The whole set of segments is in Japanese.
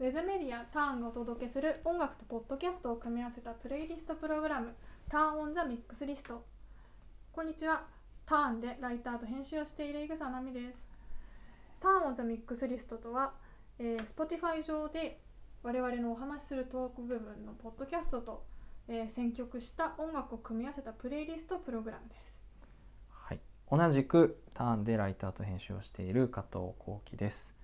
ウェブメディアターンがお届けする音楽とポッドキャストを組み合わせたプレイリストプログラムターンオンザミックスリスト。こんにちは。ターンでライターと編集をしている井草奈美です。ターンオンザミックスリストとは、えー、Spotify 上で我々のお話しするトーク部分のポッドキャストと、えー、選曲した音楽を組み合わせたプレイリストプログラムです。はい、同じくターンでライターと編集をしている加藤幸喜です。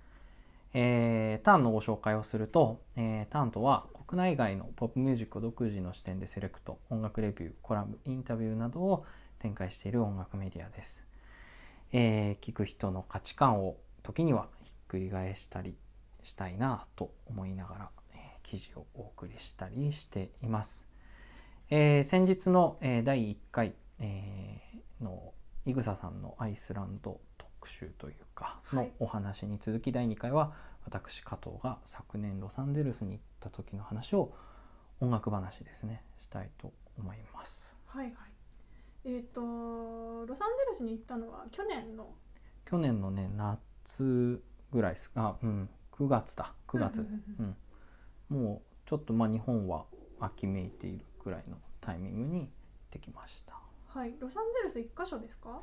えーターンのご紹介をすると、えーターンとは国内外のポップミュージックを独自の視点でセレクト、音楽レビュー、コラム、インタビューなどを展開している音楽メディアです。えー聞く人の価値観を時にはひっくり返したりしたいなと思いながら、えー記事をお送りしたりしています。えー先日の、えー第1回、えーの井草さんのアイスランド特集というかのはい。お話に続き第2回は私加藤が昨年ロサンゼルスに行った時の話を音楽話ですねしたいと思います。はいはい。えっ、とロサンゼルスに行ったのは去年の？去年のね夏ぐらいです。あうん。9月だ。9月。うんうん。うん。もうちょっとまあ日本は秋めいているくらいのタイミングに行ってきました。はい。ロサンゼルス一箇所ですか？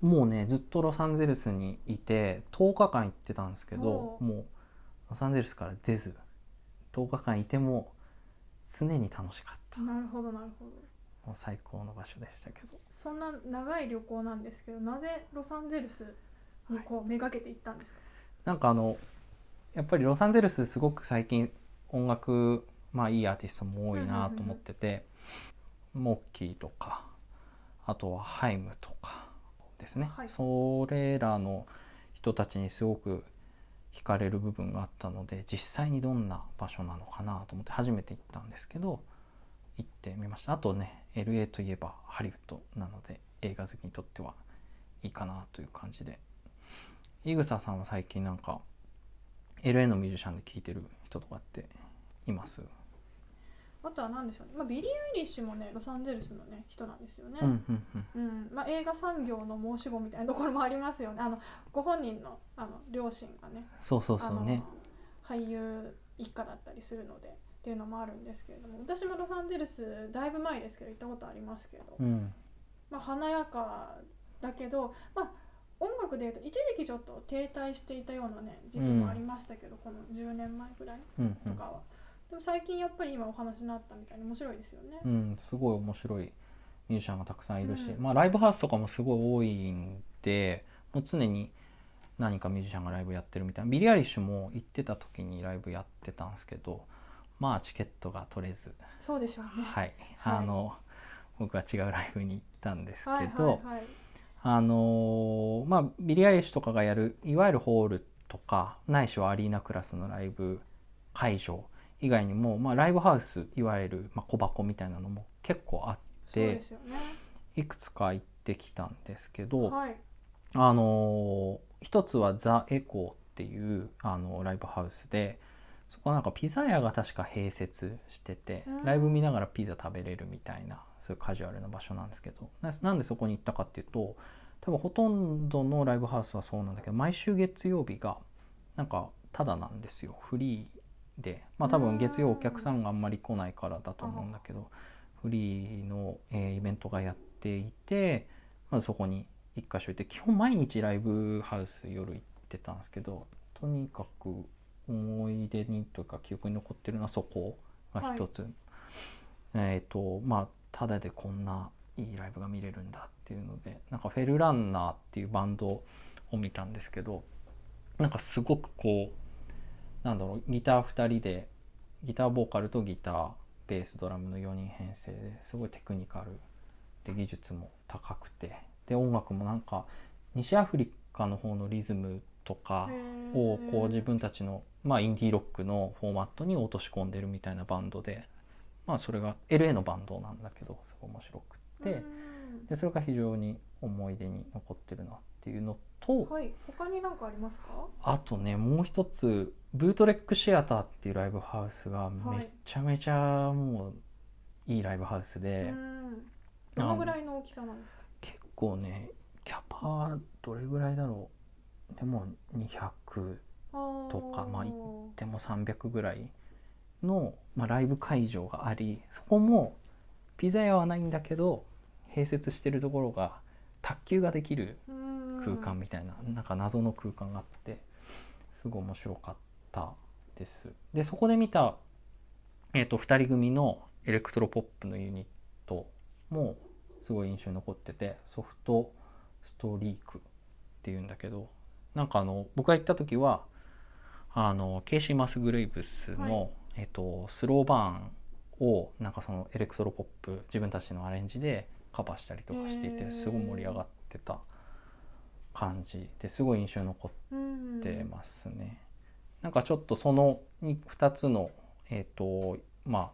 もうねずっとロサンゼルスにいて10日間行ってたんですけどもうロサンゼルスから出ず10日間いても常に楽しかった。もなるほどなるほど。う最高の場所でしたけど。そんな長い旅行なんですけどなぜロサンゼルスにこうめがけて行ったんですか、なんかあのやっぱりロサンゼルスすごく最近音楽まあいいアーティストも多いなと思ってて、モッキーとかあとはハイムとかですね、はい。それらの人たちにすごく惹かれる部分があったので実際にどんな場所なのかなと思って初めて行ったんですけど行ってみました。あとね LA といえばハリウッドなので映画好きにとってはいいかなという感じで。井草さんは最近なんか LA のミュージシャンで聴いてる人とかっています？あとは何でしょうね、まあ、ビリー・アイリッシュもねロサンゼルスのね人なんですよね、うんうんうん。うん。まあ、映画産業の申し子みたいなところもありますよね。あのご本人のあの両親がねそうそうあのそうね。俳優一家だったりするのでっていうのもあるんですけれども私もロサンゼルスだいぶ前ですけど行ったことありますけど、うん。まあ、華やかだけど、まあ、音楽でいうと一時期ちょっと停滞していたようなね時期もありましたけど、この10年前ぐらいうんうん。とかは、でも最近やっぱり今お話になったみたいに面白いですよね。うん、すごい面白いミュージシャンがたくさんいるし、うんまあライブハウスとかもすごい多いんでもう常に何かミュージシャンがライブやってるみたいなビリー・アイリッシュも行ってた時にライブやってたんですけどまあチケットが取れず、そうでしょうね。はい、はいあの僕は違うライブに行ったんですけど、はいはいはい。あのーまあビリー・アイリッシュとかがやるいわゆるホールとかないしはアリーナクラスのライブ会場以外にも、まあ、ライブハウスいわゆる、まあ、小箱みたいなのも結構あってね。いくつか行ってきたんですけど、はい。あのー一つはザ・エコーっていうあのライブハウスでそこはなんかピザ屋が確か併設しててうんライブ見ながらピザ食べれるみたいなそういうカジュアルな場所なんですけどななんでそこに行ったかっていうと多分ほとんどのライブハウスはそうなんだけど毎週月曜日がなんかタダなんですよフリーでまあ多分月曜お客さんがあんまり来ないからだと思うんだけどフリーの、えーイベントがやっていてまずそこに一箇所いて基本毎日ライブハウス夜行ってたんですけどとにかく思い出にというか記憶に残ってるのはそこが一つ、えっ、とまあただでこんないいライブが見れるんだっていうのでなんかフェルランナーっていうバンドを見たんですけどなんかすごくこうなんだろうギター2人でギターボーカルとギターベースドラムの4人編成ですごいテクニカル。で技術も高くて。で音楽もなんか西アフリカの方のリズムとかをこう自分たちの、まあ、インディーロックのフォーマットに落とし込んでるみたいなバンドで、まあ、それが LA のバンドなんだけどすごい面白くって。うん。でそれが非常に思い出に残ってるなっていうのとはい。他に何かありますか？あとねもう一つブートレックシアターっていうライブハウスがめちゃめちゃもういいライブハウスで、うん。どのぐらいの大きさなんですか？結構ねキャパどれぐらいだろうでも200とかまあでも300ぐらいの、まあ、ライブ会場がありそこもピザ屋はないんだけど併設してるところが卓球ができる空間みたいな、なんか謎の空間があってすごい面白かったです。でそこで見た、えー、と2人組のエレクトロポップのユニットもすごい印象に残っててソフトストリークっていうんだけどなんかあの僕が行った時はあのケイシー・マスグレイブスの、はいえっと、スローバーンをなんかそのエレクトロポップ自分たちのアレンジでカバーしたりとかしていてすごい盛り上がってた感じですごい印象に残ってますね。なんかちょっとその 2, つの、えっとま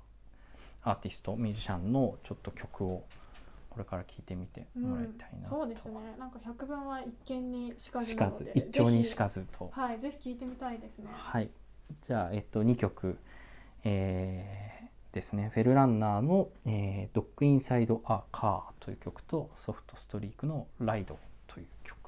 あ、アーティストミュージシャンのちょっと曲をこれから聴いてみてもらいたいなと、そうですね。なんか百分は一見にしかず。なので一丁にしぜかずとひはい。ぜひ聞いてみたいですね。はい。じゃあえっと2曲。えーですね、フェルランナーの、えー、ドックインサイドアーカーという曲とソフトストリークのライドという曲。